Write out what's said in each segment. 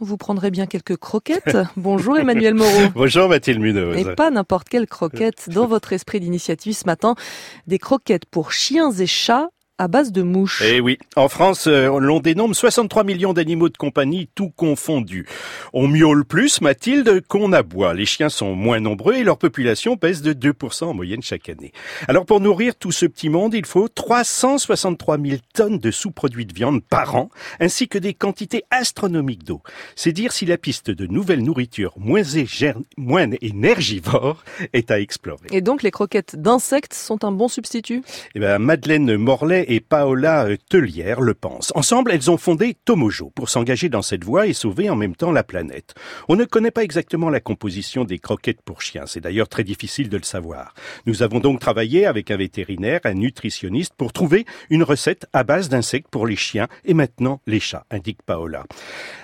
Vous prendrez bien quelques croquettes. Bonjour Emmanuel Moreau. Bonjour Mathilde Munoz. Et pas n'importe quelle croquette. Dans votre esprit d'initiative ce matin, des croquettes pour chiens et chats à base de mouches. Eh oui, en France, euh, l'on dénombre 63 millions d'animaux de compagnie, tout confondus. On miaule plus, Mathilde, qu'on aboie. Les chiens sont moins nombreux et leur population pèse de 2% en moyenne chaque année. Alors pour nourrir tout ce petit monde, il faut 363 000 tonnes de sous-produits de viande par an, ainsi que des quantités astronomiques d'eau. C'est dire si la piste de nouvelles nourritures moins, moins énergivores est à explorer. Et donc les croquettes d'insectes sont un bon substitut? Eh ben, Madeleine Morlaix et Paola Tellière le pensent. Ensemble, elles ont fondé Tomojo pour s'engager dans cette voie et sauver en même temps la planète. On ne connaît pas exactement la composition des croquettes pour chiens. C'est d'ailleurs très difficile de le savoir. Nous avons donc travaillé avec un vétérinaire, un nutritionniste pour trouver une recette à base d'insectes pour les chiens et maintenant les chats, indique Paola.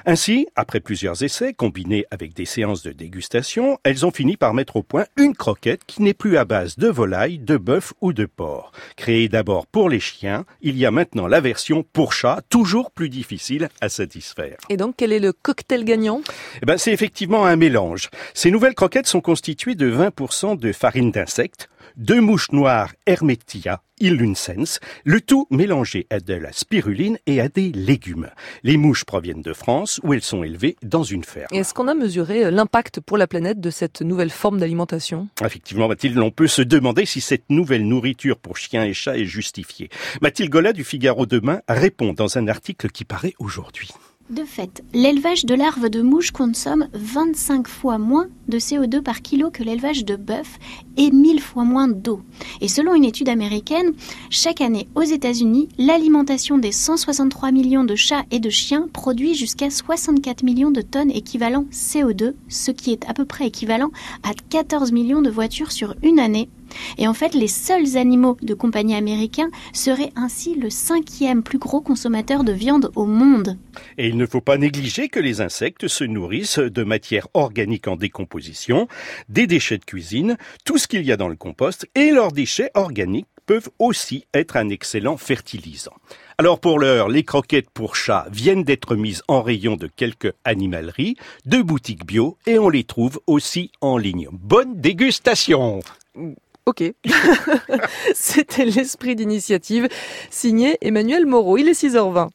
Ainsi, après plusieurs essais combinés avec des séances de dégustation, elles ont fini par mettre au point une croquette qui n'est plus à base de volaille, de bœuf ou de porc. Créée d'abord pour les chiens, il y a maintenant la version pour chat, toujours plus difficile à satisfaire. Et donc, quel est le cocktail gagnant? Eh ben, C'est effectivement un mélange. Ces nouvelles croquettes sont constituées de 20% de farine d'insectes, deux mouches noires Hermetia illuncens, le tout mélangé à de la spiruline et à des légumes. Les mouches proviennent de France où elles sont élevées dans une ferme. Est-ce qu'on a mesuré euh, l'impact pour la planète de cette nouvelle forme d'alimentation? Effectivement, Mathilde, on peut se demander si cette nouvelle nourriture pour chiens et chats est justifiée. Mathilde Gola du Figaro Demain répond dans un article qui paraît aujourd'hui. De fait, l'élevage de larves de mouches consomme 25 fois moins de CO2 par kilo que l'élevage de bœuf et 1000 fois moins d'eau. Et selon une étude américaine, chaque année aux États-Unis, l'alimentation des 163 millions de chats et de chiens produit jusqu'à 64 millions de tonnes équivalent CO2, ce qui est à peu près équivalent à 14 millions de voitures sur une année et en fait, les seuls animaux de compagnie américains seraient ainsi le cinquième plus gros consommateur de viande au monde. Et il ne faut pas négliger que les insectes se nourrissent de matières organiques en décomposition, des déchets de cuisine, tout ce qu'il y a dans le compost, et leurs déchets organiques peuvent aussi être un excellent fertilisant. Alors pour l'heure, les croquettes pour chats viennent d'être mises en rayon de quelques animaleries, de boutiques bio, et on les trouve aussi en ligne. Bonne dégustation Ok. C'était l'esprit d'initiative signé Emmanuel Moreau. Il est 6h20.